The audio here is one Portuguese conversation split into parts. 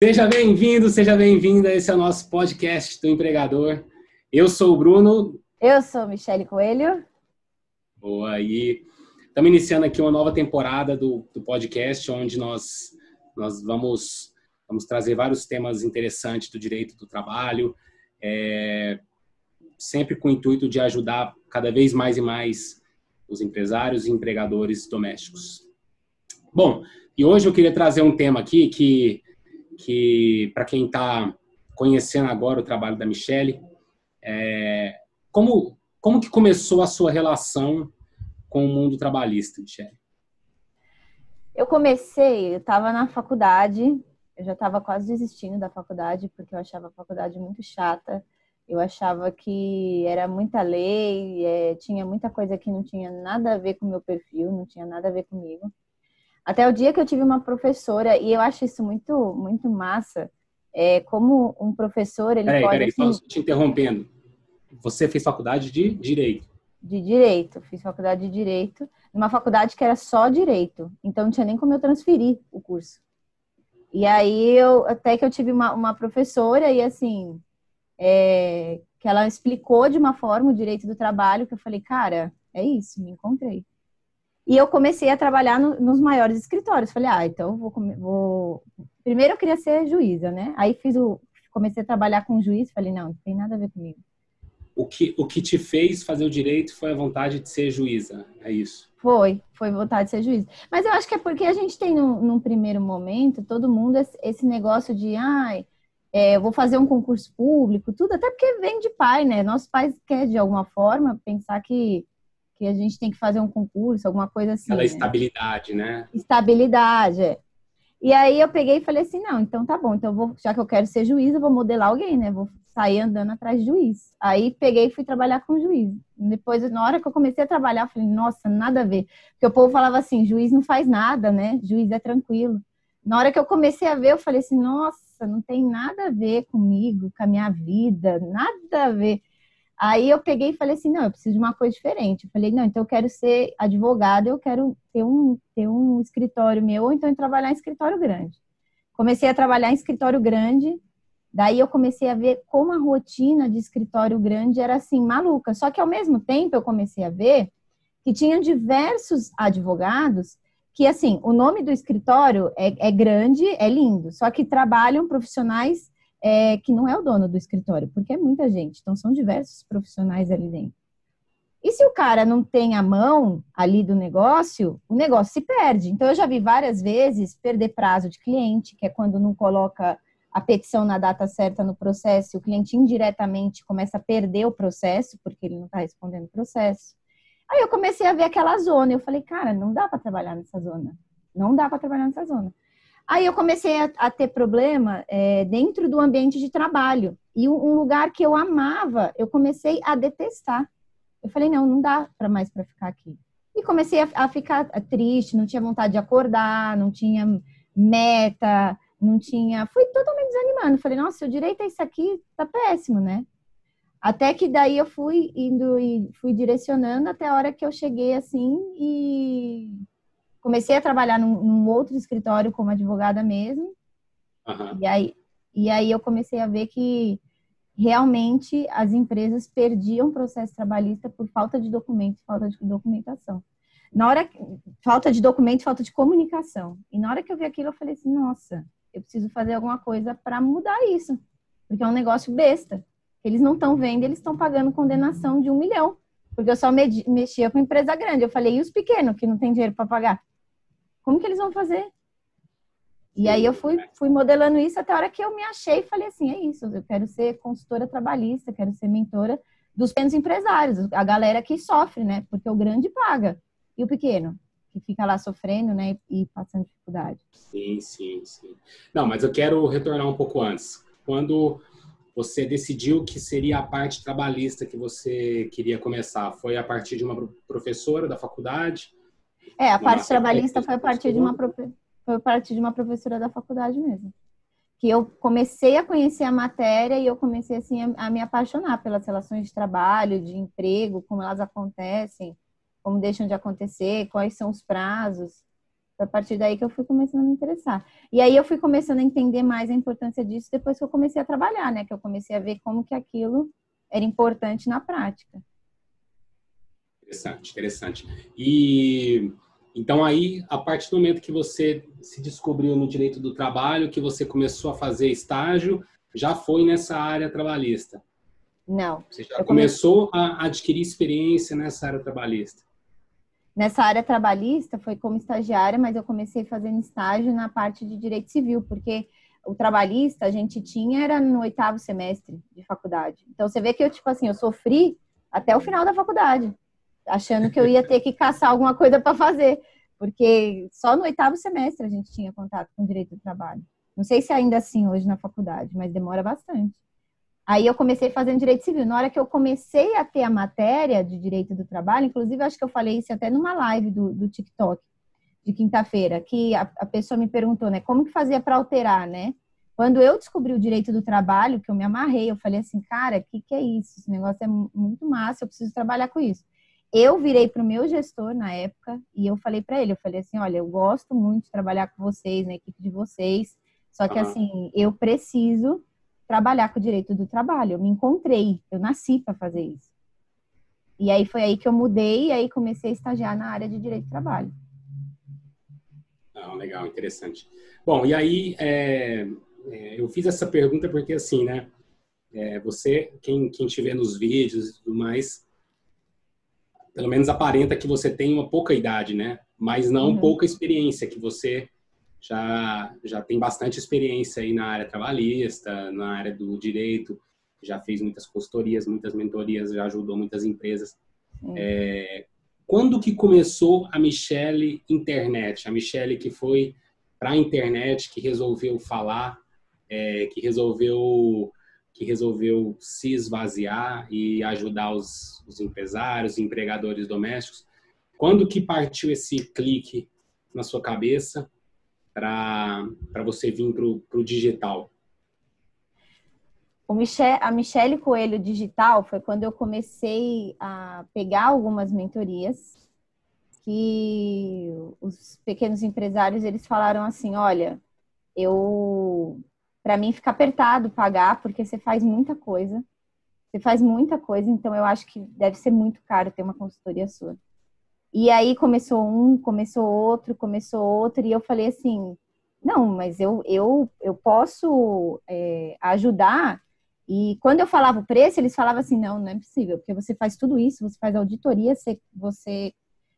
Seja bem-vindo, seja bem-vinda. Esse é o nosso podcast do empregador. Eu sou o Bruno. Eu sou Michele Coelho. Boa, e estamos iniciando aqui uma nova temporada do, do podcast, onde nós, nós vamos, vamos trazer vários temas interessantes do direito do trabalho, é, sempre com o intuito de ajudar cada vez mais e mais os empresários e empregadores domésticos. Bom, e hoje eu queria trazer um tema aqui que que para quem está conhecendo agora o trabalho da Michelle, é, como, como que começou a sua relação com o mundo trabalhista, Michelle? Eu comecei, eu estava na faculdade, eu já estava quase desistindo da faculdade, porque eu achava a faculdade muito chata, eu achava que era muita lei, é, tinha muita coisa que não tinha nada a ver com o meu perfil, não tinha nada a ver comigo. Até o dia que eu tive uma professora, e eu acho isso muito, muito massa, é, como um professor, ele peraí, pode... Peraí, assim, só te interrompendo. Você fez faculdade de Direito? De Direito. Fiz faculdade de Direito, numa faculdade que era só Direito. Então, não tinha nem como eu transferir o curso. E aí, eu, até que eu tive uma, uma professora, e assim, é, que ela explicou de uma forma o direito do trabalho, que eu falei, cara, é isso, me encontrei. E eu comecei a trabalhar no, nos maiores escritórios. Falei, ah, então vou, vou. Primeiro eu queria ser juíza, né? Aí fiz o. Comecei a trabalhar com juiz. Falei, não, não tem nada a ver comigo. O que, o que te fez fazer o direito foi a vontade de ser juíza, é isso? Foi, foi vontade de ser juíza. Mas eu acho que é porque a gente tem, num, num primeiro momento, todo mundo esse negócio de, ai, é, eu vou fazer um concurso público, tudo, até porque vem de pai, né? Nossos pais querem, de alguma forma, pensar que que a gente tem que fazer um concurso, alguma coisa assim. Aquela né? estabilidade, né? Estabilidade, é. E aí eu peguei e falei assim, não, então tá bom, então vou, já que eu quero ser juiz, eu vou modelar alguém, né? Vou sair andando atrás de juiz. Aí peguei e fui trabalhar com juiz. Depois, na hora que eu comecei a trabalhar, eu falei, nossa, nada a ver. Porque o povo falava assim, juiz não faz nada, né? Juiz é tranquilo. Na hora que eu comecei a ver, eu falei assim, nossa, não tem nada a ver comigo, com a minha vida, nada a ver. Aí eu peguei e falei assim, não, eu preciso de uma coisa diferente. Eu falei, não, então eu quero ser advogada, eu quero ter um, ter um escritório meu, ou então trabalhar em escritório grande. Comecei a trabalhar em escritório grande, daí eu comecei a ver como a rotina de escritório grande era assim, maluca. Só que ao mesmo tempo eu comecei a ver que tinha diversos advogados que, assim, o nome do escritório é, é grande, é lindo, só que trabalham profissionais é, que não é o dono do escritório, porque é muita gente, então são diversos profissionais ali dentro. E se o cara não tem a mão ali do negócio, o negócio se perde. Então eu já vi várias vezes perder prazo de cliente, que é quando não coloca a petição na data certa no processo, o cliente indiretamente começa a perder o processo, porque ele não está respondendo o processo. Aí eu comecei a ver aquela zona, eu falei, cara, não dá para trabalhar nessa zona. Não dá para trabalhar nessa zona. Aí eu comecei a, a ter problema é, dentro do ambiente de trabalho. E um lugar que eu amava, eu comecei a detestar. Eu falei, não, não dá para mais para ficar aqui. E comecei a, a, ficar triste, não tinha vontade de acordar, não tinha meta, não tinha. Fui totalmente desanimando. Falei, nossa, o direito é isso aqui, tá péssimo, né? Até que daí eu fui indo e fui direcionando até a hora que eu cheguei assim e comecei a trabalhar num, num, outro escritório como advogada mesmo. Uhum. E, aí, e aí eu comecei a ver que realmente as empresas perdiam processo trabalhista por falta de documentos, falta de documentação. Na hora falta de documento, falta de comunicação. E na hora que eu vi aquilo, eu falei assim, nossa, eu preciso fazer alguma coisa para mudar isso, porque é um negócio besta. Eles não estão vendo, eles estão pagando condenação de um milhão, porque eu só mexia com empresa grande. Eu falei, e os pequenos que não tem dinheiro para pagar? Como que eles vão fazer? E aí eu fui, fui modelando isso até a hora que eu me achei e falei assim, é isso, eu quero ser consultora trabalhista, quero ser mentora dos pequenos empresários, a galera que sofre, né? Porque o grande paga. E o pequeno? Que fica lá sofrendo, né? E passando dificuldade. Sim, sim, sim. Não, mas eu quero retornar um pouco antes. Quando você decidiu que seria a parte trabalhista que você queria começar, foi a partir de uma professora da faculdade? É, a parte trabalhista foi a partir de uma foi a partir de uma professora da faculdade mesmo. Que eu comecei a conhecer a matéria e eu comecei assim a, a me apaixonar pelas relações de trabalho, de emprego, como elas acontecem, como deixam de acontecer, quais são os prazos. Foi a partir daí que eu fui começando a me interessar. E aí eu fui começando a entender mais a importância disso depois que eu comecei a trabalhar, né? Que eu comecei a ver como que aquilo era importante na prática. Interessante, interessante. E então aí, a partir do momento que você se descobriu no direito do trabalho, que você começou a fazer estágio, já foi nessa área trabalhista? Não. Você já começou a adquirir experiência nessa área trabalhista? Nessa área trabalhista foi como estagiária, mas eu comecei fazendo estágio na parte de direito civil, porque o trabalhista a gente tinha era no oitavo semestre de faculdade. Então você vê que eu tipo assim, eu sofri até o final da faculdade, achando que eu ia ter que caçar alguma coisa para fazer, porque só no oitavo semestre a gente tinha contato com direito do trabalho. Não sei se ainda assim hoje na faculdade, mas demora bastante. Aí eu comecei fazendo direito civil. Na hora que eu comecei a ter a matéria de direito do trabalho, inclusive acho que eu falei isso até numa live do, do TikTok de quinta-feira, que a, a, pessoa me perguntou, né, como que fazia para alterar, né? Quando eu descobri o direito do trabalho, que eu me amarrei, eu falei assim, cara, o que, que é isso? Esse negócio é muito massa, eu preciso trabalhar com isso. Eu virei para o meu gestor na época e eu falei para ele, eu falei assim, olha, eu gosto muito de trabalhar com vocês, na equipe de vocês, só que assim, eu preciso trabalhar com o direito do trabalho. Eu me encontrei, eu nasci para fazer isso. E aí foi aí que eu mudei e aí comecei a estagiar na área de direito do trabalho. Ah, legal, interessante. Bom, e aí é, é, eu fiz essa pergunta porque assim, né? É, você, quem, quem te vê nos vídeos e tudo mais, pelo menos aparenta que você tem uma pouca idade, né? Mas não uhum. pouca experiência, que você já, já tem bastante experiência aí na área trabalhista, na área do direito, já fez muitas consultorias, muitas mentorias, já ajudou muitas empresas. É, quando que começou a Michelle Internet? A Michelle que foi para a internet, que resolveu falar, é, que resolveu que resolveu se esvaziar e ajudar os, os empresários, empregadores domésticos. Quando que partiu esse clique na sua cabeça para você vir para o digital? O Michel, a Michelle Coelho Digital foi quando eu comecei a pegar algumas mentorias que os pequenos empresários eles falaram assim, olha, eu para mim fica apertado pagar porque você faz muita coisa. Você faz muita coisa, então eu acho que deve ser muito caro ter uma consultoria sua. E aí começou um, começou outro, começou outro, e eu falei assim, não, mas eu, eu, eu posso é, ajudar. E quando eu falava o preço, eles falavam assim, não, não é possível, porque você faz tudo isso, você faz auditoria, você, você...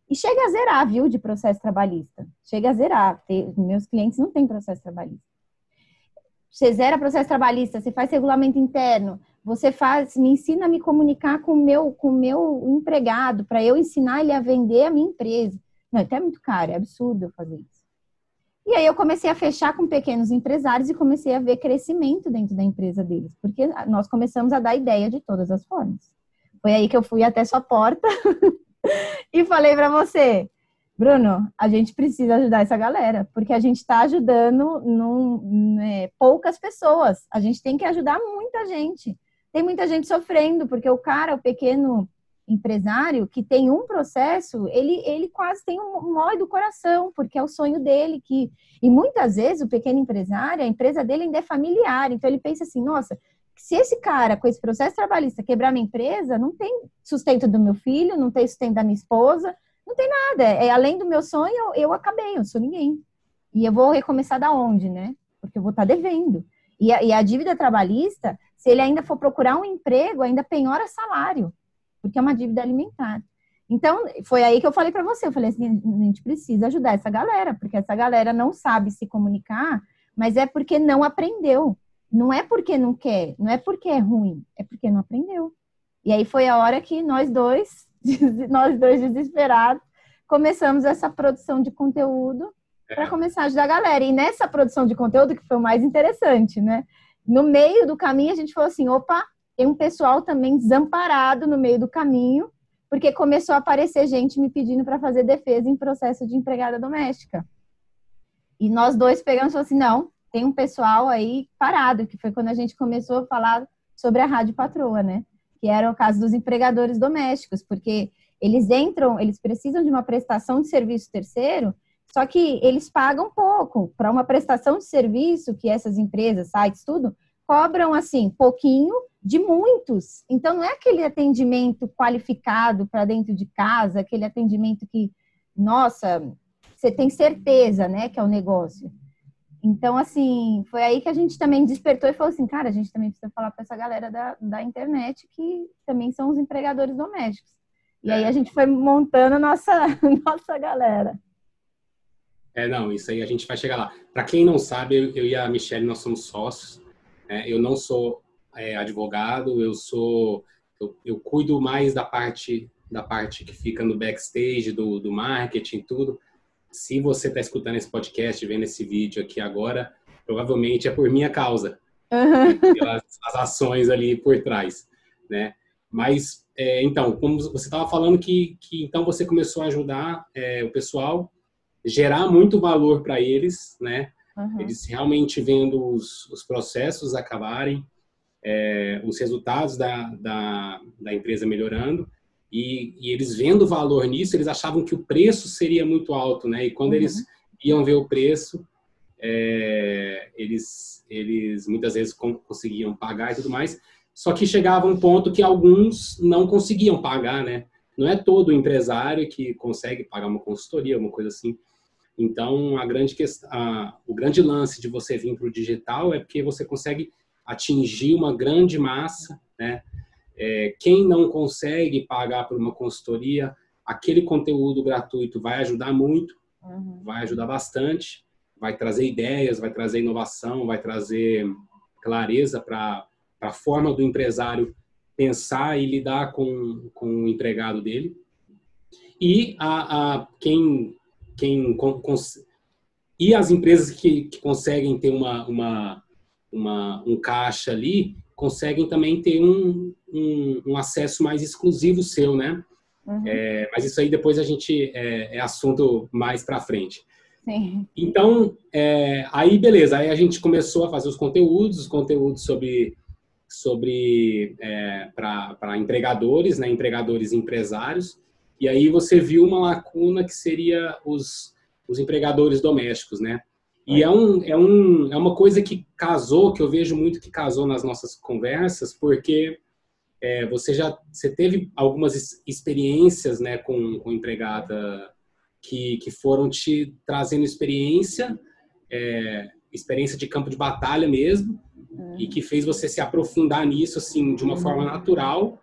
E chega a zerar, viu, de processo trabalhista. Chega a zerar. meus clientes não têm processo trabalhista. Você zera processo trabalhista, você faz regulamento interno, você faz, me ensina a me comunicar com o meu, com meu empregado, para eu ensinar ele a vender a minha empresa. Não, até é muito caro, é absurdo eu fazer isso. E aí eu comecei a fechar com pequenos empresários e comecei a ver crescimento dentro da empresa deles, porque nós começamos a dar ideia de todas as formas. Foi aí que eu fui até sua porta e falei para você, Bruno, a gente precisa ajudar essa galera, porque a gente está ajudando num, né, poucas pessoas. A gente tem que ajudar muita gente tem muita gente sofrendo, porque o cara, o pequeno empresário que tem um processo, ele, ele quase tem um nó do coração, porque é o sonho dele que e muitas vezes o pequeno empresário, a empresa dele ainda é familiar, então ele pensa assim, nossa, se esse cara com esse processo trabalhista quebrar minha empresa, não tem sustento do meu filho, não tem sustento da minha esposa, não tem nada, é além do meu sonho, eu, eu acabei, eu sou ninguém. E eu vou recomeçar da onde, né? Porque eu vou estar devendo. E a, e a dívida trabalhista, se ele ainda for procurar um emprego, ainda penhora salário, porque é uma dívida alimentar. Então, foi aí que eu falei para você, eu falei assim, a gente precisa ajudar essa galera, porque essa galera não sabe se comunicar, mas é porque não aprendeu. Não é porque não quer, não é porque é ruim, é porque não aprendeu. E aí foi a hora que nós dois, nós dois desesperados, começamos essa produção de conteúdo para é. começar a ajudar a galera. E nessa produção de conteúdo que foi o mais interessante, né? No meio do caminho, a gente falou assim: opa, tem um pessoal também desamparado no meio do caminho, porque começou a aparecer gente me pedindo para fazer defesa em processo de empregada doméstica. E nós dois pegamos e falamos assim: não, tem um pessoal aí parado, que foi quando a gente começou a falar sobre a rádio patroa, né? Que era o caso dos empregadores domésticos, porque eles entram, eles precisam de uma prestação de serviço terceiro Só que eles pagam pouco para uma prestação de serviço que essas empresas, sites, tudo, cobram assim, pouquinho de muitos. Então não é aquele atendimento qualificado para dentro de casa, aquele atendimento que, nossa, você tem certeza, né, que é o negócio. Então, assim, foi aí que a gente também despertou e falou assim, cara, a gente também precisa falar para essa galera da, da internet que também são os empregadores domésticos. E aí a gente foi montando a nossa, nossa galera. É, não, isso aí a gente vai chegar lá. Para quem não sabe, eu, e a Michelle, nós somos sócios. Né? Eu não sou é, advogado, eu sou... Eu, eu, cuido mais da parte da parte que fica no backstage, do, do marketing, tudo. Se você está escutando esse podcast, vendo esse vídeo aqui agora, provavelmente é por minha causa. Uhum. Pelas as ações ali por trás, né? Mas, é, então, como você estava falando que, que então você começou a ajudar é, o pessoal gerar muito valor para eles, né? Uhum. Eles realmente vendo os, os processos acabarem, é, os resultados da, da, da, empresa melhorando e, e, eles vendo valor nisso, eles achavam que o preço seria muito alto, né? E quando uhum. eles iam ver o preço, é, eles, eles muitas vezes conseguiam pagar e tudo mais. Só que chegava um ponto que alguns não conseguiam pagar, né? Não é todo empresário que consegue pagar uma consultoria, uma coisa assim. Então, a grande questão, a, o grande lance de você vir para o digital é porque você consegue atingir uma grande massa, né? É, quem não consegue pagar por uma consultoria, aquele conteúdo gratuito vai ajudar muito, uhum. vai ajudar bastante, vai trazer ideias, vai trazer inovação, vai trazer clareza para a forma do empresário pensar e lidar com, com o empregado dele. E a, a quem quem e as empresas que, que conseguem ter uma, uma, uma, um caixa ali conseguem também ter um, um, um acesso mais exclusivo seu, né? Uhum. É, mas isso aí depois a gente é, é assunto mais para frente. Sim. Então, é, aí beleza, aí a gente começou a fazer os conteúdos, os conteúdos sobre sobre é, para empregadores, né, empregadores e empresários. E aí você viu uma lacuna que seria os, os empregadores domésticos, né? E é, um, é, um, é uma coisa que casou, que eu vejo muito que casou nas nossas conversas, porque é, você já você teve algumas experiências né, com, com empregada que, que foram te trazendo experiência, é, experiência de campo de batalha mesmo, uhum. e que fez você se aprofundar nisso assim de uma uhum. forma natural,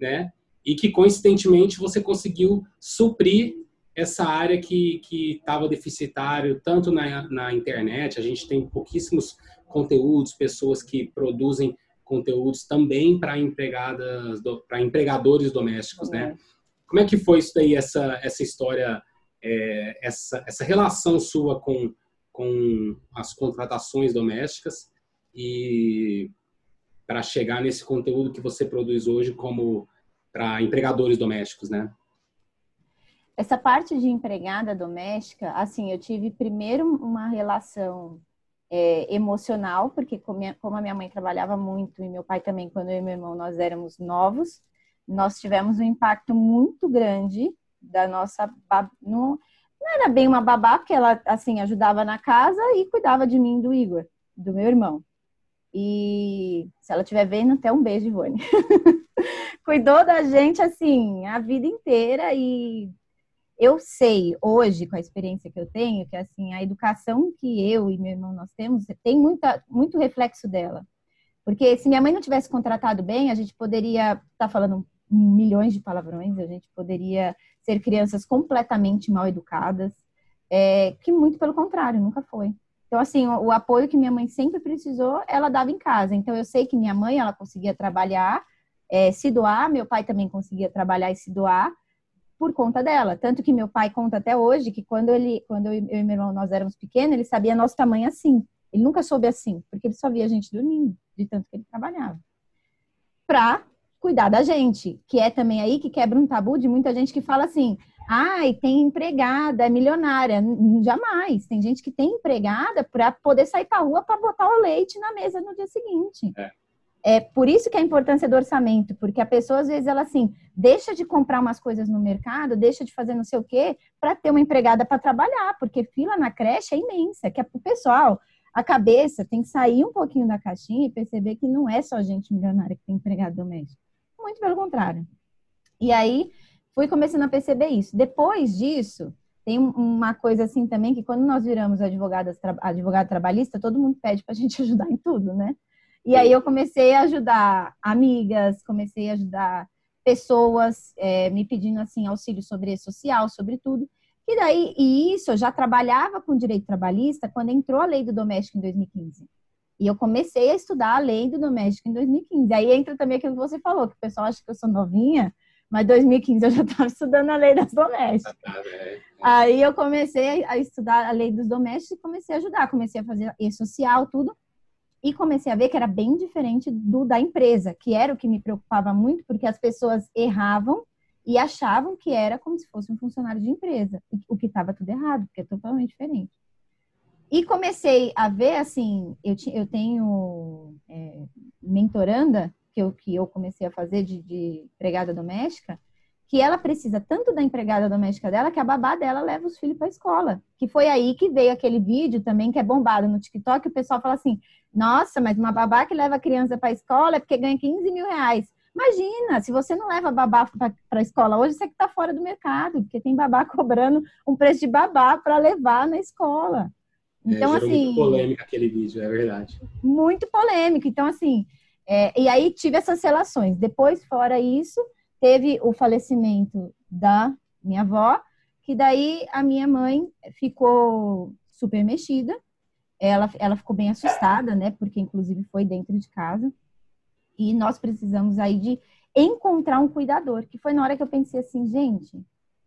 né? e que coincidentemente você conseguiu suprir essa área que estava deficitário tanto na, na internet, a gente tem pouquíssimos conteúdos, pessoas que produzem conteúdos também para empregadas, para empregadores domésticos, né? Como é que foi isso daí, essa, essa história, é, essa, essa relação sua com, com as contratações domésticas e para chegar nesse conteúdo que você produz hoje como para empregadores domésticos, né? Essa parte de empregada doméstica, assim, eu tive primeiro uma relação é, emocional, porque como a minha mãe trabalhava muito e meu pai também, quando eu e meu irmão nós éramos novos, nós tivemos um impacto muito grande da nossa não, não era bem uma babá, porque ela assim ajudava na casa e cuidava de mim do Igor, do meu irmão. E se ela estiver vendo, até um beijo, Ivone. Cuidou da gente assim a vida inteira e eu sei hoje, com a experiência que eu tenho, que assim, a educação que eu e meu irmão nós temos tem muita, muito reflexo dela. Porque se minha mãe não tivesse contratado bem, a gente poderia estar tá falando milhões de palavrões, a gente poderia ser crianças completamente mal educadas, é, que muito pelo contrário, nunca foi. Então, assim, o, o, apoio que minha mãe sempre precisou, ela dava em casa. Então, eu sei que minha mãe, ela conseguia trabalhar, é, se doar, meu pai também conseguia trabalhar e se doar por conta dela. Tanto que meu pai conta até hoje que quando ele, quando eu, e meu irmão nós éramos pequenos, ele sabia nosso tamanho assim. Ele nunca soube assim, porque ele só via a gente dormindo, de tanto que ele trabalhava. Pra cuidar da gente, que é também aí que quebra um tabu de muita gente que fala assim: Ai, tem empregada, é milionária. Jamais. Tem gente que tem empregada para poder sair para rua para botar o leite na mesa no dia seguinte. É. é por isso que é a importância do orçamento, porque a pessoa às vezes ela assim deixa de comprar umas coisas no mercado, deixa de fazer não sei o quê para ter uma empregada para trabalhar, porque fila na creche é imensa, que é pro pessoal a cabeça tem que sair um pouquinho da caixinha e perceber que não é só gente milionária que tem empregado doméstico. Muito pelo contrário. E aí fui começando a perceber isso. Depois disso, tem uma coisa assim também que quando nós viramos advogadas, advogada trabalhista, todo mundo pede para a gente ajudar em tudo, né? E aí eu comecei a ajudar amigas, comecei a ajudar pessoas é, me pedindo assim auxílio sobre social, sobre tudo. E daí, e isso eu já trabalhava com direito trabalhista quando entrou a lei do doméstico em 2015. E eu comecei a estudar a lei do doméstico em 2015. Aí entra também aquilo que você falou, que o pessoal acha que eu sou novinha, mas 2015 eu já estava estudando a lei das domésticas. Ah, tá, é, é. Aí eu comecei a estudar a lei dos domésticos e comecei a ajudar, comecei a fazer e-social, tudo e comecei a ver que era bem diferente do da empresa, que era o que me preocupava muito, porque as pessoas erravam e achavam que era como se fosse um funcionário de empresa, o que estava tudo errado, porque é totalmente diferente. E comecei a ver, assim, eu, eu tenho é, mentoranda, que eu, que eu comecei a fazer de, de empregada doméstica, que ela precisa tanto da empregada doméstica dela que a babá dela leva os filhos para a escola. Que foi aí que veio aquele vídeo também que é bombado no TikTok, o pessoal fala assim: nossa, mas uma babá que leva a criança para a escola é porque ganha 15 mil reais. Imagina, se você não leva babá para a escola hoje, você que está fora do mercado, porque tem babá cobrando um preço de babá para levar na escola. Então, é, assim. Muito polêmico aquele vídeo, é verdade. Muito polêmico. Então, assim, é, e aí tive essas relações. Depois, fora isso, teve o falecimento da minha avó, que daí a minha mãe ficou super mexida. Ela, ela ficou bem assustada, né? Porque inclusive foi dentro de casa. E nós precisamos aí de encontrar um cuidador, que foi na hora que eu pensei assim, gente,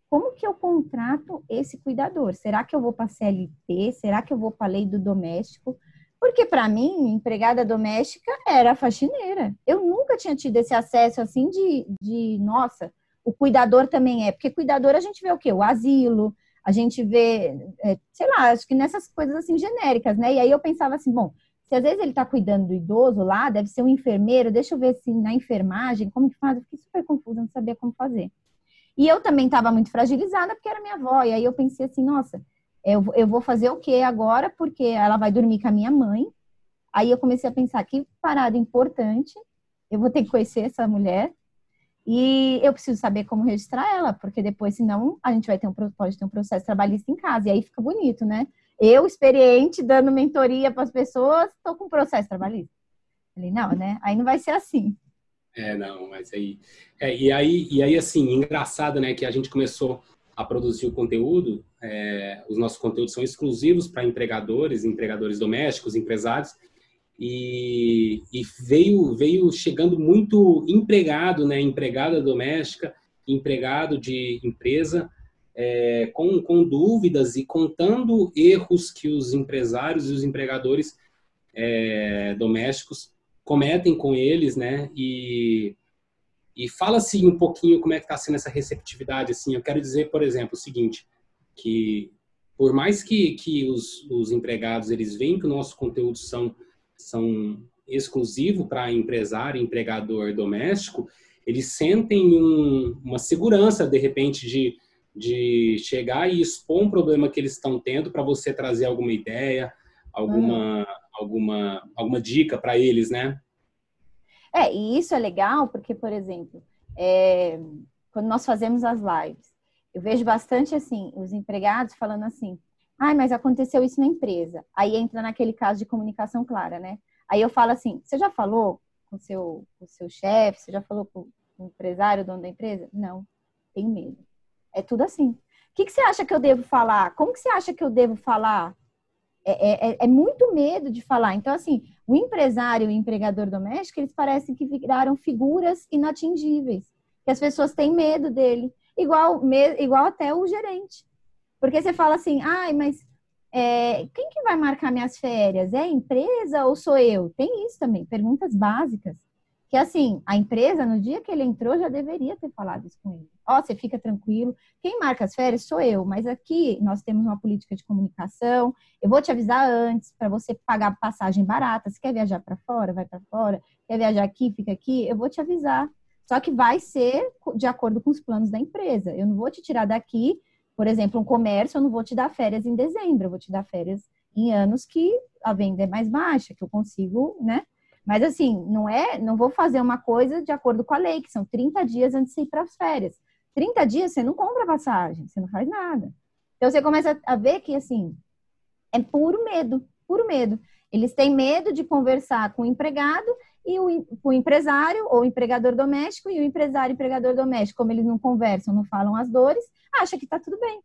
como que eu contrato esse cuidador? Será que eu vou para CLT? Será que eu vou para lei do doméstico? Porque para mim, empregada doméstica era faxineira. Eu nunca tinha tido esse acesso assim de, de nossa, o cuidador também é. Porque cuidador a gente vê o quê? O asilo, a gente vê, é, sei lá, acho que nessas coisas assim genéricas, né? E aí eu pensava assim, bom, se às vezes ele está cuidando do idoso lá, deve ser um enfermeiro, deixa eu ver se na enfermagem, como que faz? Eu fiquei super confusa, não sabia como fazer. E eu também estava muito fragilizada porque era minha avó. E aí eu pensei assim, nossa, eu, eu vou fazer o que agora? Porque ela vai dormir com a minha mãe. Aí eu comecei a pensar que parada importante, eu vou ter que conhecer essa mulher e eu preciso saber como registrar ela, porque depois, senão, a gente vai ter um, pode ter um processo trabalhista em casa, e aí fica bonito, né? Eu, experiente, dando mentoria para as pessoas, estou com processo trabalhista. Falei, não, né? Aí não vai ser assim. É, não, mas aí. É, e aí, e aí, assim, engraçado, né, que a gente começou a produzir o conteúdo, é, os nossos conteúdos são exclusivos para empregadores, empregadores domésticos, empresários, e, e, veio, veio chegando muito empregado, né, empregada doméstica, empregado de empresa, é, com, com dúvidas e contando erros que os empresários e os empregadores é, domésticos cometem com eles, né, e e fala assim um pouquinho como é que está sendo essa receptividade. Assim, eu quero dizer, por exemplo, o seguinte, que por mais que, que os, os empregados eles veem que o nosso conteúdo são são exclusivo para empresário, empregador doméstico, eles sentem um, uma segurança de repente de, de chegar e expor um problema que eles estão tendo para você trazer alguma ideia, alguma uhum. alguma alguma dica para eles, né? É, e isso é legal porque, por exemplo, é, quando nós fazemos as lives, eu vejo bastante assim, os empregados falando assim, ai, mas aconteceu isso na empresa. Aí entra naquele caso de comunicação clara, né? Aí eu falo assim, você já falou com o seu, com seu chefe, você já falou com o empresário, o dono da empresa? Não, tenho medo. É tudo assim. O que, que você acha que eu devo falar? Como que você acha que eu devo falar? É, é, é, muito medo de falar. Então, assim, o empresário e o empregador doméstico, eles parecem que viraram figuras inatingíveis, que as pessoas têm medo dele, igual, igual até o gerente. Porque você fala assim, ai, mas é, quem que vai marcar minhas férias? É a empresa ou sou eu? Tem isso também, perguntas básicas. que assim, a empresa, no dia que ele entrou, já deveria ter falado isso com ele. Ó, oh, você fica tranquilo. Quem marca as férias sou eu, mas aqui nós temos uma política de comunicação. Eu vou te avisar antes para você pagar passagem barata. Se quer viajar para fora, vai para fora. Quer viajar aqui, fica aqui. Eu vou te avisar. Só que vai ser de acordo com os planos da empresa. Eu não vou te tirar daqui, por exemplo, um comércio, eu não vou te dar férias em dezembro, eu vou te dar férias em anos que a venda é mais baixa, que eu consigo, né, mas assim, não é, não vou fazer uma coisa de acordo com a lei, que são 30 dias antes de ir para as férias. 30 dias você não compra passagem, você não faz nada. Então você começa a ver que assim, é puro medo, puro medo. Eles têm medo de conversar com o empregado e o, o empresário ou empregador doméstico e o empresário e empregador doméstico, como eles não conversam, não falam as dores, acha que está tudo bem.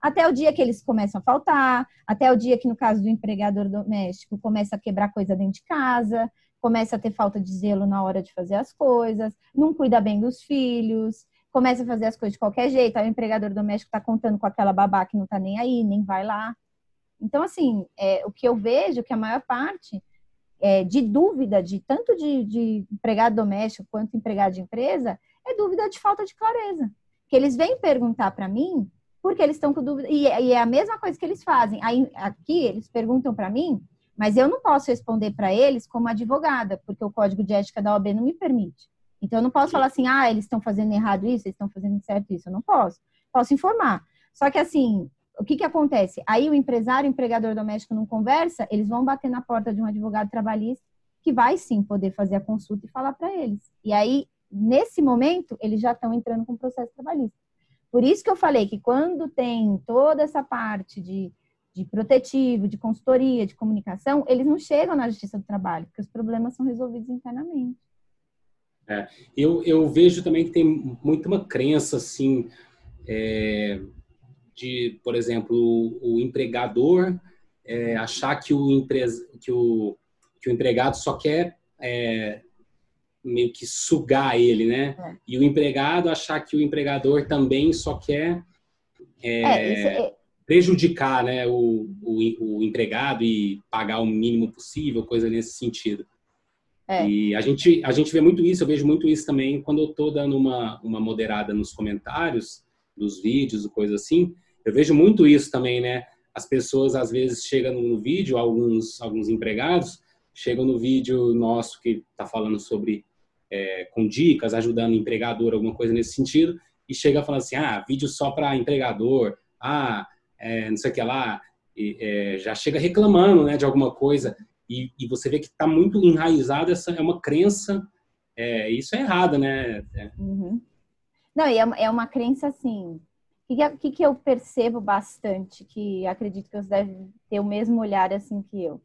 Até o dia que eles começam a faltar, até o dia que, no caso do empregador doméstico, começa a quebrar coisa dentro de casa, começa a ter falta de zelo na hora de fazer as coisas, não cuida bem dos filhos, começa a fazer as coisas de qualquer jeito, aí o empregador doméstico está contando com aquela babá que não está nem aí, nem vai lá. Então, assim, é, o que eu vejo que a maior parte é, de dúvida, de tanto de, de empregado doméstico quanto empregado de empresa, é dúvida de falta de clareza. Que eles vêm perguntar para mim porque eles estão com dúvida. E, e, é a mesma coisa que eles fazem. Aí, aqui, eles perguntam para mim, mas eu não posso responder para eles como advogada, porque o código de ética da OAB não me permite. Então, eu não posso falar assim, ah, eles estão fazendo errado isso, eles estão fazendo certo isso. Eu não posso. Posso informar. Só que, assim, o que, que acontece? Aí, o empresário, o empregador doméstico não conversa, eles vão bater na porta de um advogado trabalhista que vai sim poder fazer a consulta e falar para eles. E aí, nesse momento, eles já estão entrando com o processo trabalhista. Por isso que eu falei que quando tem toda essa parte de, de protetivo, de consultoria, de comunicação, eles não chegam na Justiça do Trabalho, porque os problemas são resolvidos internamente. É, eu, eu vejo também que tem muito uma crença, assim, é, de, por exemplo, o, o empregador é, achar que o, empresa, que, o, que o empregado só quer é, meio que sugar ele, né? É. E o empregado achar que o empregador também só quer é, é, é, prejudicar né, o, o, o, empregado e pagar o mínimo possível, coisa nesse sentido. E a gente, a gente vê muito isso, eu vejo muito isso também quando eu estou dando uma, uma moderada nos comentários dos vídeos, coisa assim. Eu vejo muito isso também, né? As pessoas às vezes chegam no vídeo, alguns, alguns empregados chegam no vídeo nosso que está falando sobre é, com dicas, ajudando empregador, alguma coisa nesse sentido, e chega falando assim, ah, vídeo só para empregador, ah, é, não sei o que lá, e, é, já chega reclamando né, de alguma coisa, e, e você vê que está muito enraizado, essa é uma crença, é, isso é errado, né? É. Uhum. Não, e é, é uma crença assim, o que, que, que eu percebo bastante, que acredito que você deve ter o mesmo olhar assim que eu.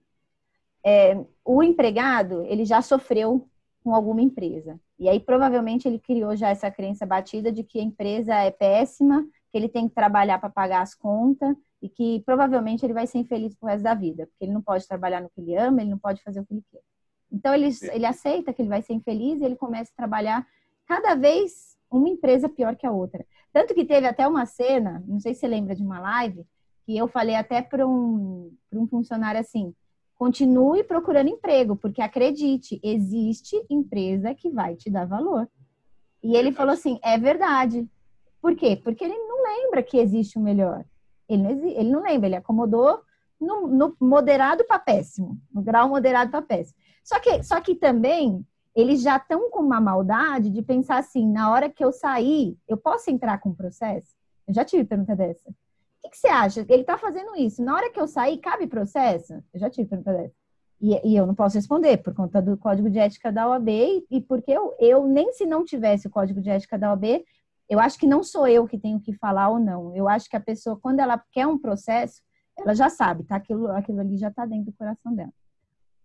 É, o empregado, ele já sofreu com alguma empresa. E aí, provavelmente, ele criou já essa crença batida de que a empresa é péssima, que ele tem que trabalhar para pagar as contas e que provavelmente ele vai ser infeliz pro resto da vida, porque ele não pode trabalhar no que ele ama, ele não pode fazer o que ele quer. Então, ele, ele aceita que ele vai ser infeliz e ele começa a trabalhar cada vez uma empresa pior que a outra. Tanto que teve até uma cena, não sei se você lembra de uma live, que eu falei até para um, um funcionário assim: Continue procurando emprego, porque acredite, existe empresa que vai te dar valor. E ele falou assim: é verdade. Por quê? Porque ele não lembra que existe o melhor. Ele não, ele não lembra, ele acomodou no, no moderado para péssimo, no grau moderado para péssimo. Só que, só que também eles já estão com uma maldade de pensar assim: na hora que eu sair, eu posso entrar com o processo? Eu já tive pergunta dessa que, que você acha? Ele está fazendo isso. Na hora que eu sair, cabe processo? Eu já tive pergunta dessa. E, e, eu não posso responder por conta do código de ética da OAB e, e porque eu, eu, nem se não tivesse o código de ética da OAB, eu acho que não sou eu que tenho que falar ou não. Eu acho que a pessoa, quando ela quer um processo, ela já sabe, tá? Aquilo, aquilo ali já está dentro do coração dela.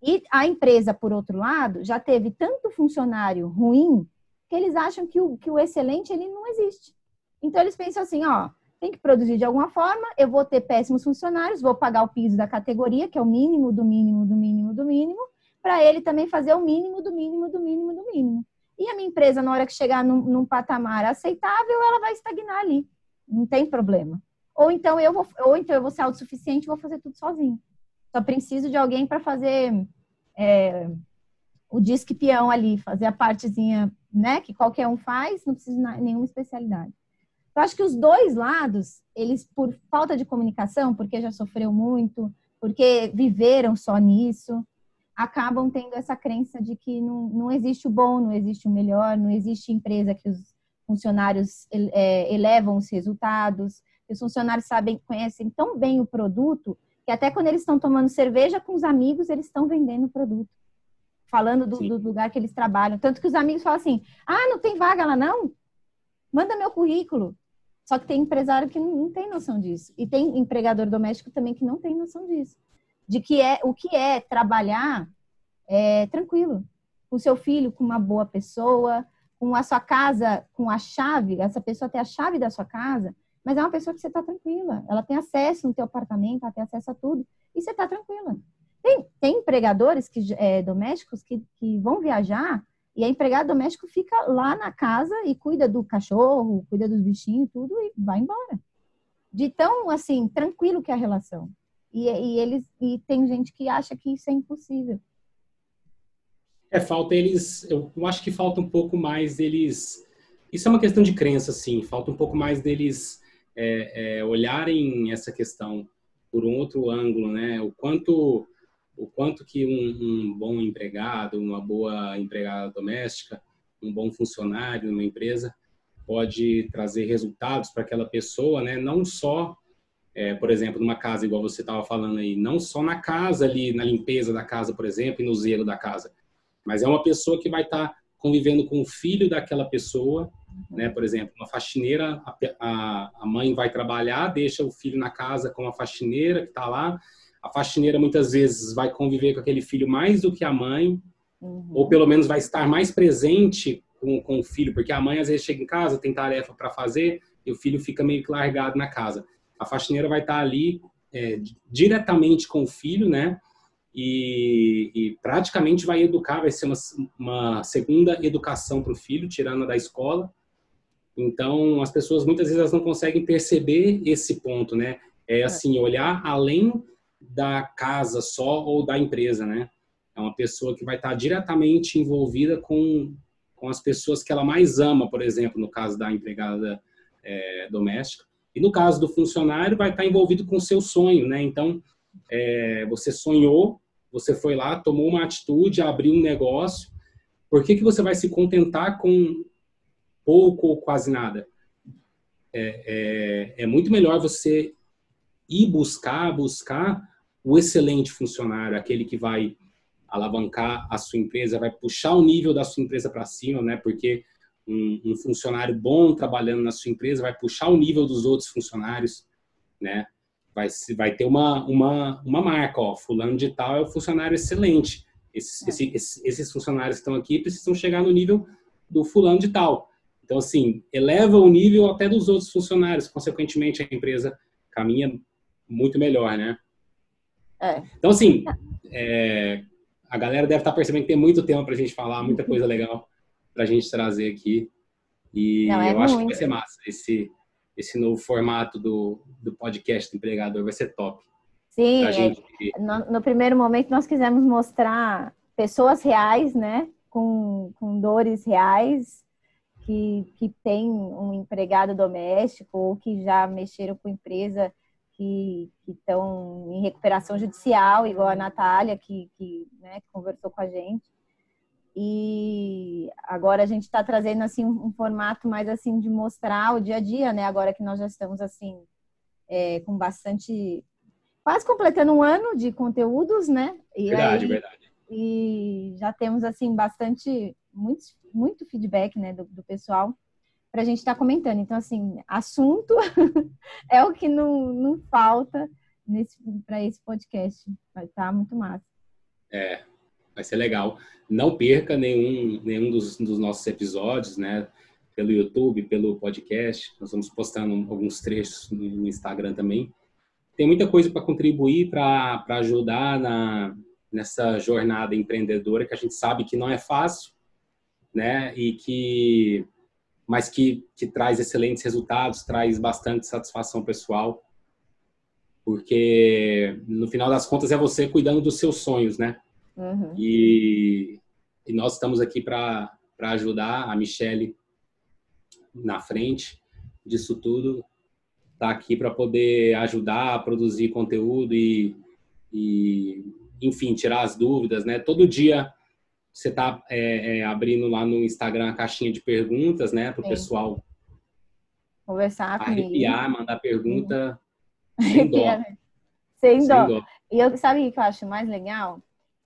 E a empresa, por outro lado, já teve tanto funcionário ruim que eles acham que o, que o excelente ele não existe. Então eles pensam assim, ó, tem que produzir de alguma forma, eu vou ter péssimos funcionários, vou pagar o piso da categoria, que é o mínimo do mínimo do mínimo do mínimo, para ele também fazer o mínimo do mínimo do mínimo do mínimo. E a minha empresa, na hora que chegar num, num patamar aceitável, ela vai estagnar ali. Não tem problema. Ou então eu vou, ou então eu vou ser autossuficiente e vou fazer tudo sozinho. Só preciso de alguém para fazer é, o disque peão ali, fazer a partezinha, né, que qualquer um faz, não precisa de nenhuma especialidade. Eu acho que os dois lados, eles por falta de comunicação, porque já sofreu muito, porque viveram só nisso, acabam tendo essa crença de que não, não existe o bom, não existe o melhor, não existe empresa que os funcionários é, elevam os resultados, que os funcionários sabem, conhecem tão bem o produto, que até quando eles estão tomando cerveja com os amigos, eles estão vendendo o produto. Falando do, do, lugar que eles trabalham. Tanto que os amigos falam assim: ah, não tem vaga lá não? Manda meu currículo. Só que tem empresário que não, não tem noção disso. E tem empregador doméstico também que não tem noção disso. De que é o que é trabalhar é, tranquilo. Com seu filho, com uma boa pessoa, com a sua casa, com a chave, essa pessoa tem a chave da sua casa, mas é uma pessoa que você está tranquila. Ela tem acesso no teu apartamento, ela tem acesso a tudo. E você está tranquila. Tem, tem empregadores que, é, domésticos que, que vão viajar e a empregada doméstico fica lá na casa e cuida do cachorro, cuida dos bichinhos, tudo e vai embora. De tão, assim, tranquilo que é a relação. E, e eles e tem gente que acha que isso é impossível. É, falta eles. Eu acho que falta um pouco mais deles. Isso é uma questão de crença, sim. Falta um pouco mais deles é, é, olharem essa questão por um outro ângulo, né? O quanto, o quanto que um, um bom empregado, uma boa empregada doméstica, um bom funcionário numa empresa pode trazer resultados para aquela pessoa, né? Não só, é, por exemplo, numa casa igual você estava falando aí, não só na casa ali, na limpeza da casa, por exemplo, e no zelo da casa, mas é uma pessoa que vai estar tá convivendo com o filho daquela pessoa, né? Por exemplo, uma faxineira, a, a mãe vai trabalhar, deixa o filho na casa com a faxineira que está lá. A faxineira muitas vezes vai conviver com aquele filho mais do que a mãe, uhum. ou pelo menos vai estar mais presente com, com o filho, porque a mãe às vezes chega em casa, tem tarefa para fazer e o filho fica meio que largado na casa. A faxineira vai estar ali é, diretamente com o filho, né? e, e, praticamente vai educar, vai ser uma, uma segunda educação para o filho, tirando da escola. Então, as pessoas muitas vezes elas não conseguem perceber esse ponto, né? É, é assim, olhar além da casa só ou da empresa, né? É uma pessoa que vai estar diretamente envolvida com, com as pessoas que ela mais ama, por exemplo, no caso da empregada é, doméstica. E no caso do funcionário, vai estar envolvido com o seu sonho, né? Então, é, você sonhou, você foi lá, tomou uma atitude, abriu um negócio. Por que, que você vai se contentar com pouco ou quase nada? É, é, é muito melhor você ir buscar, buscar o excelente funcionário, aquele que vai alavancar a sua empresa, vai puxar o nível da sua empresa para cima, né? Porque um, um, funcionário bom trabalhando na sua empresa vai puxar o nível dos outros funcionários, né? vai, vai ter uma, uma, uma marca, ó, fulano de tal é o funcionário excelente. Esses, é. esses, esses funcionários que estão aqui precisam chegar no nível do fulano de tal. Então, assim, eleva o nível até dos outros funcionários. Consequentemente, a empresa caminha muito melhor, né? É. Então, assim, é, a galera deve estar percebendo que tem muito tema para a gente falar, muita coisa legal para a gente trazer aqui. E Não, é eu muito. acho que vai ser massa esse, esse novo formato do, do podcast do empregador vai ser top. Sim, é, gente... no, no, primeiro momento nós quisemos mostrar pessoas reais, né, com, com dores reais, que, que tem um empregado doméstico ou que já mexeram com empresa que estão em recuperação judicial, igual a Natália, que, que né, conversou com a gente. E agora a gente está trazendo assim um, formato mais assim de mostrar o dia a dia, né? Agora que nós já estamos assim é, com bastante, quase completando um ano de conteúdos, né? E verdade, aí, verdade. E já temos assim bastante, muito, muito feedback, né, do, do pessoal para a gente estar tá comentando. Então assim, assunto é o que não, não falta para esse podcast. Vai estar tá muito massa. É, vai ser legal. Não perca nenhum, nenhum dos, dos nossos episódios, né? Pelo YouTube, pelo podcast. Nós vamos postando alguns trechos no Instagram também. Tem muita coisa para contribuir, para ajudar na, nessa jornada empreendedora que a gente sabe que não é fácil, né? E que mas que, que traz excelentes resultados, traz bastante satisfação pessoal, porque no final das contas é você cuidando dos seus sonhos, né? Uhum. E, e nós estamos aqui para ajudar a Michelle na frente disso tudo, tá aqui para poder ajudar a produzir conteúdo e, e, enfim, tirar as dúvidas, né? Todo dia você tá é, é, abrindo lá no Instagram a caixinha de perguntas, né, para o pessoal conversar arrepiar, comigo. mandar pergunta sem dó. sem, dó. sem dó. E eu sabe o que eu acho mais legal?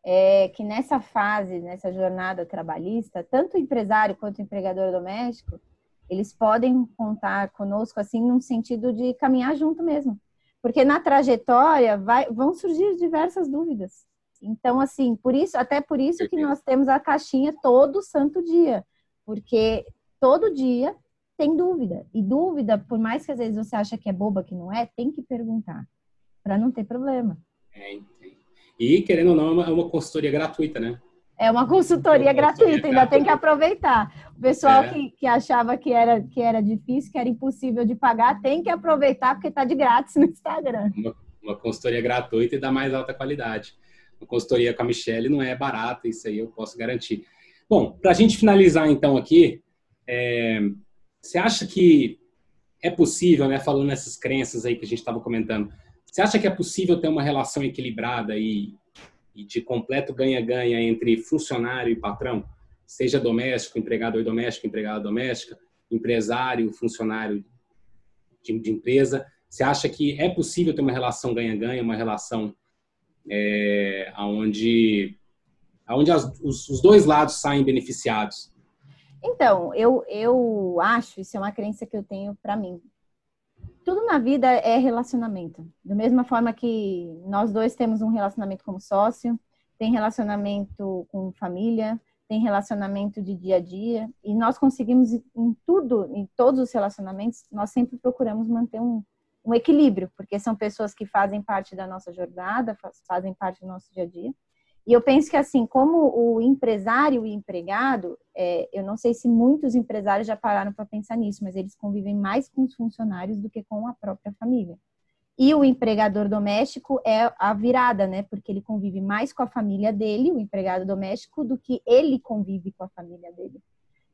É que nessa fase, nessa jornada trabalhista, tanto o empresário quanto o empregador doméstico, eles podem contar conosco assim num sentido de caminhar junto mesmo. Porque na trajetória vai, vão surgir diversas dúvidas. Então, assim, por isso, até por isso que nós temos a caixinha todo santo dia. Porque todo dia tem dúvida. E dúvida, por mais que às vezes você acha que é boba, que não é, tem que perguntar. para não ter problema. É, e, querendo ou não, é uma consultoria gratuita, né? É uma consultoria gratuita, ainda tem que aproveitar. O pessoal é. que, que achava que era, que era difícil, que era impossível de pagar, tem que aproveitar porque está de grátis no Instagram. Uma, uma, consultoria gratuita e da mais alta qualidade. Uma consultoria com a Michelle não é barata, isso aí eu posso garantir. Bom, para a gente finalizar então aqui, é, você acha que é possível, né, falando nessas crenças aí que a gente estava comentando, você acha que é possível ter uma relação equilibrada e e de completo ganha-ganha entre funcionário e patrão, seja doméstico, empregador doméstico, empregada doméstica, empresário, funcionário de, de, empresa. Você acha que é possível ter uma relação ganha-ganha, uma relação é, onde, onde as, os, os dois lados saem beneficiados? Então, eu, eu acho, isso é uma crença que eu tenho para mim, tudo na vida é relacionamento. Da mesma forma que nós dois temos um relacionamento como sócio, tem relacionamento com família, tem relacionamento de dia a dia, e nós conseguimos em tudo, em todos os relacionamentos, nós sempre procuramos manter um, um equilíbrio, porque são pessoas que fazem parte da nossa jornada, fazem parte do nosso dia a dia. E eu penso que, assim, como o empresário e empregado, é, eu não sei se muitos empresários já pararam para pensar nisso, mas eles convivem mais com os funcionários do que com a própria família. E o empregador doméstico é a virada, né? Porque ele convive mais com a família dele, o empregado doméstico, do que ele convive com a família dele.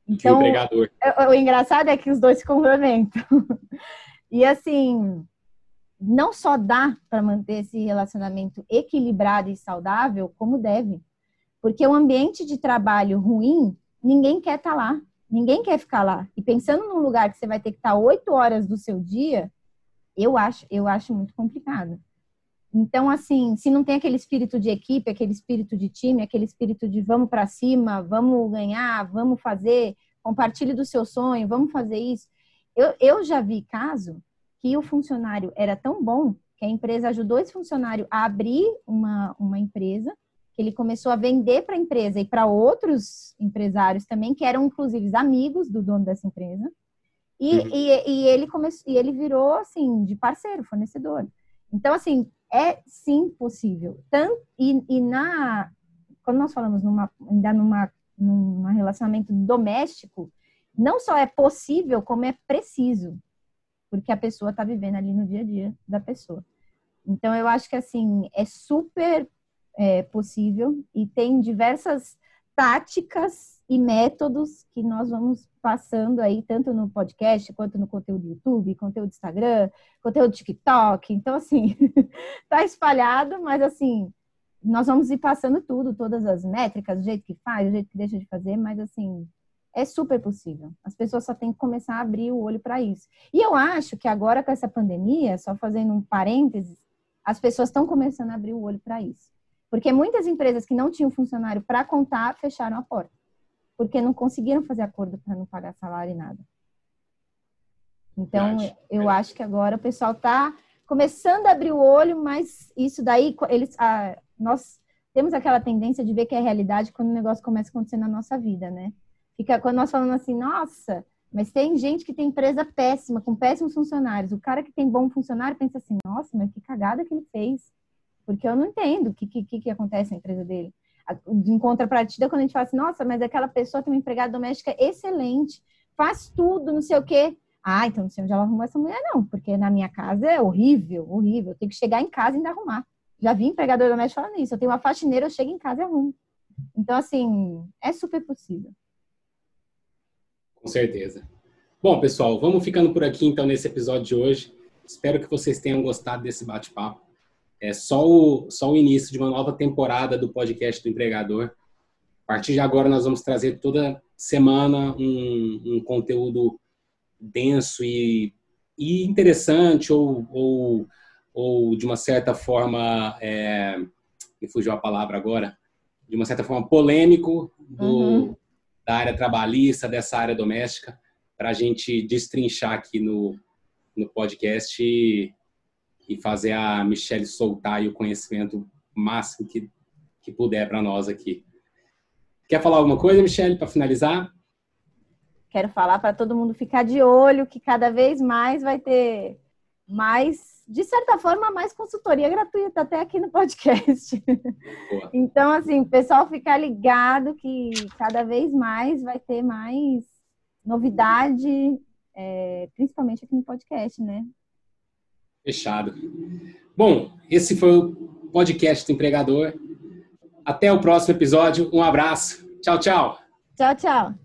Então, o empregador. O, o engraçado é que os dois se complementam. E assim, não só dá para manter esse relacionamento equilibrado e saudável, como deve. Porque o ambiente de trabalho ruim, ninguém quer estar tá lá, ninguém quer ficar lá. E pensando num lugar que você vai ter que estar tá oito horas do seu dia, eu acho, eu acho muito complicado. Então, assim, se não tem aquele espírito de equipe, aquele espírito de time, aquele espírito de vamos para cima, vamos ganhar, vamos fazer, compartilhe do seu sonho, vamos fazer isso. Eu, eu já vi caso que o funcionário era tão bom que a empresa ajudou esse funcionário a abrir uma, uma empresa, que ele começou a vender para a empresa e para outros empresários também, que eram inclusive amigos do dono dessa empresa. E, uhum. e, e, ele começou, e ele virou assim de parceiro, fornecedor. Então, assim, é sim possível. Tanto, e, e na quando nós falamos numa, ainda numa, num relacionamento doméstico, não só é possível, como é preciso porque a pessoa está vivendo ali no dia a dia da pessoa. Então, eu acho que, assim, é super é, possível e tem diversas táticas e métodos que nós vamos passando aí, tanto no podcast, quanto no conteúdo do YouTube, conteúdo do Instagram, conteúdo do TikTok. Então, assim, tá espalhado, mas, assim, nós vamos ir passando tudo, todas as métricas, o jeito que faz, o jeito que deixa de fazer, mas, assim, é super possível. As pessoas só têm que começar a abrir o olho para isso. E eu acho que agora com essa pandemia, só fazendo um parênteses, as pessoas estão começando a abrir o olho para isso. Porque muitas empresas que não tinham funcionário para contar fecharam a porta. Porque não conseguiram fazer acordo para não pagar salário e nada. Então, eu acho que agora o pessoal está começando a abrir o olho, mas isso daí, eles, nós temos aquela tendência de ver que é realidade quando o negócio começa a acontecer na nossa vida, né? Fica quando nós falamos assim, nossa, mas tem gente que tem empresa péssima, com péssimos funcionários. O cara que tem bom funcionário pensa assim, nossa, mas que cagada que ele fez. Porque eu não entendo o que, que, que acontece na empresa dele. Em contrapartida, quando a gente fala assim, nossa, mas aquela pessoa tem uma empregada doméstica excelente, faz tudo, não sei o quê. Ah, então não sei onde ela arrumou essa mulher, não, porque na minha casa é horrível, horrível. Eu tenho que chegar em casa e ainda arrumar. Já vi empregador doméstico falando isso. Eu tenho uma faxineira, eu chego em casa e arrumo. Então, assim, é super possível. Com certeza. Bom, pessoal, vamos ficando por aqui então nesse episódio de hoje. Espero que vocês tenham gostado desse bate-papo. É só o, só o início de uma nova temporada do podcast do empregador. A partir de agora, nós vamos trazer toda semana um, um conteúdo denso e, e interessante, ou, ou, ou, de uma certa forma, é, me fugiu a palavra agora, de uma certa forma polêmico do, uhum. Da área trabalhista, dessa área doméstica, para a gente destrinchar aqui no, no podcast e, e fazer a Michelle soltar o conhecimento máximo que, que puder para nós aqui. Quer falar alguma coisa, Michelle, para finalizar? Quero falar para todo mundo ficar de olho que cada vez mais vai ter mais, de certa forma, mais consultoria gratuita até aqui no podcast. Boa. Então, assim, pessoal ficar ligado que cada vez mais vai ter mais novidade, é, principalmente aqui no podcast, né? Fechado. Bom, esse foi o podcast do empregador. Até o próximo episódio. Um abraço. Tchau, tchau. Tchau, tchau.